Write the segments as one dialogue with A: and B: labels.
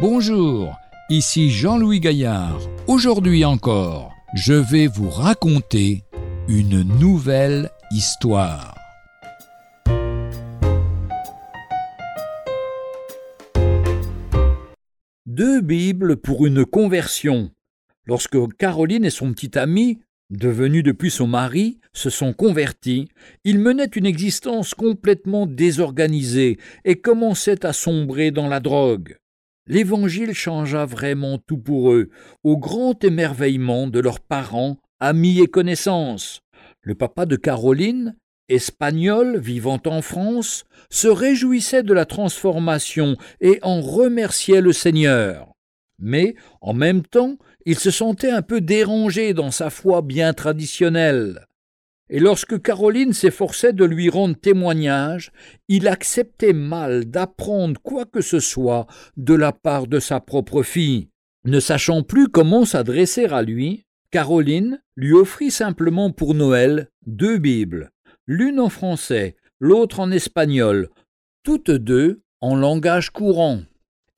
A: Bonjour, ici Jean-Louis Gaillard. Aujourd'hui encore, je vais vous raconter une nouvelle histoire.
B: Deux Bibles pour une conversion. Lorsque Caroline et son petit ami, devenus depuis son mari, se sont convertis, ils menaient une existence complètement désorganisée et commençaient à sombrer dans la drogue. L'Évangile changea vraiment tout pour eux, au grand émerveillement de leurs parents, amis et connaissances. Le papa de Caroline, espagnol vivant en France, se réjouissait de la transformation et en remerciait le Seigneur. Mais, en même temps, il se sentait un peu dérangé dans sa foi bien traditionnelle et lorsque Caroline s'efforçait de lui rendre témoignage, il acceptait mal d'apprendre quoi que ce soit de la part de sa propre fille. Ne sachant plus comment s'adresser à lui, Caroline lui offrit simplement pour Noël deux Bibles, l'une en français, l'autre en espagnol, toutes deux en langage courant,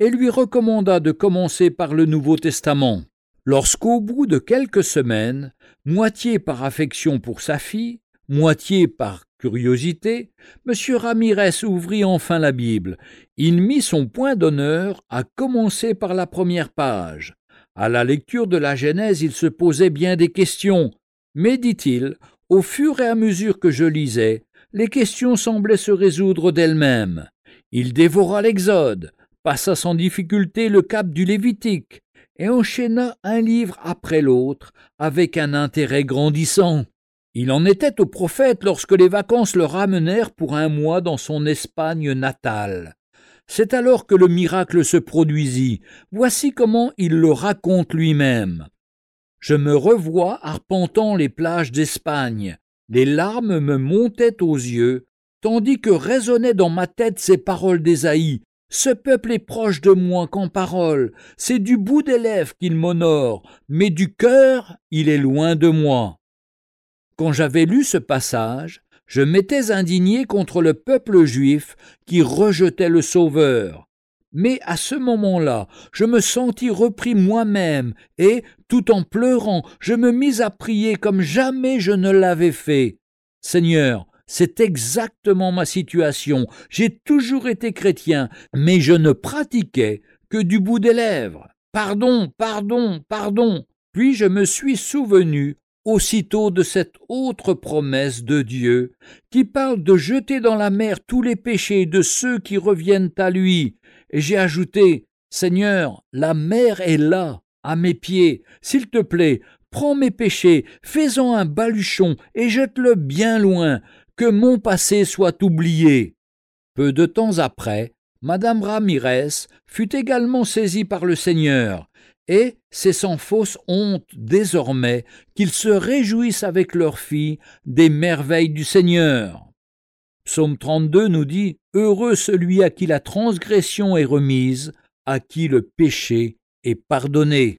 B: et lui recommanda de commencer par le Nouveau Testament. Lorsqu'au bout de quelques semaines, moitié par affection pour sa fille, moitié par curiosité, M. Ramirez ouvrit enfin la Bible. Il mit son point d'honneur à commencer par la première page. À la lecture de la Genèse, il se posait bien des questions, mais, dit-il, au fur et à mesure que je lisais, les questions semblaient se résoudre d'elles-mêmes. Il dévora l'Exode, passa sans difficulté le cap du Lévitique, et enchaîna un livre après l'autre avec un intérêt grandissant. Il en était au prophète lorsque les vacances le ramenèrent pour un mois dans son Espagne natale. C'est alors que le miracle se produisit. Voici comment il le raconte lui-même. Je me revois arpentant les plages d'Espagne. Les larmes me montaient aux yeux, tandis que résonnaient dans ma tête ces paroles d'Ésaïe. Ce peuple est proche de moi qu'en parole, c'est du bout des lèvres qu'il m'honore, mais du cœur il est loin de moi. Quand j'avais lu ce passage, je m'étais indigné contre le peuple juif qui rejetait le Sauveur. Mais à ce moment-là, je me sentis repris moi-même, et, tout en pleurant, je me mis à prier comme jamais je ne l'avais fait. Seigneur, c'est exactement ma situation. J'ai toujours été chrétien, mais je ne pratiquais que du bout des lèvres. Pardon, pardon, pardon. Puis je me suis souvenu aussitôt de cette autre promesse de Dieu, qui parle de jeter dans la mer tous les péchés de ceux qui reviennent à lui. Et j'ai ajouté, Seigneur, la mer est là, à mes pieds. S'il te plaît, prends mes péchés, fais-en un baluchon et jette-le bien loin, que mon passé soit oublié. Peu de temps après, Madame Ramirez fut également saisie par le Seigneur, et c'est sans fausse honte désormais qu'ils se réjouissent avec leur fille des merveilles du Seigneur. Psaume 32 nous dit Heureux celui à qui la transgression est remise, à qui le péché est pardonné.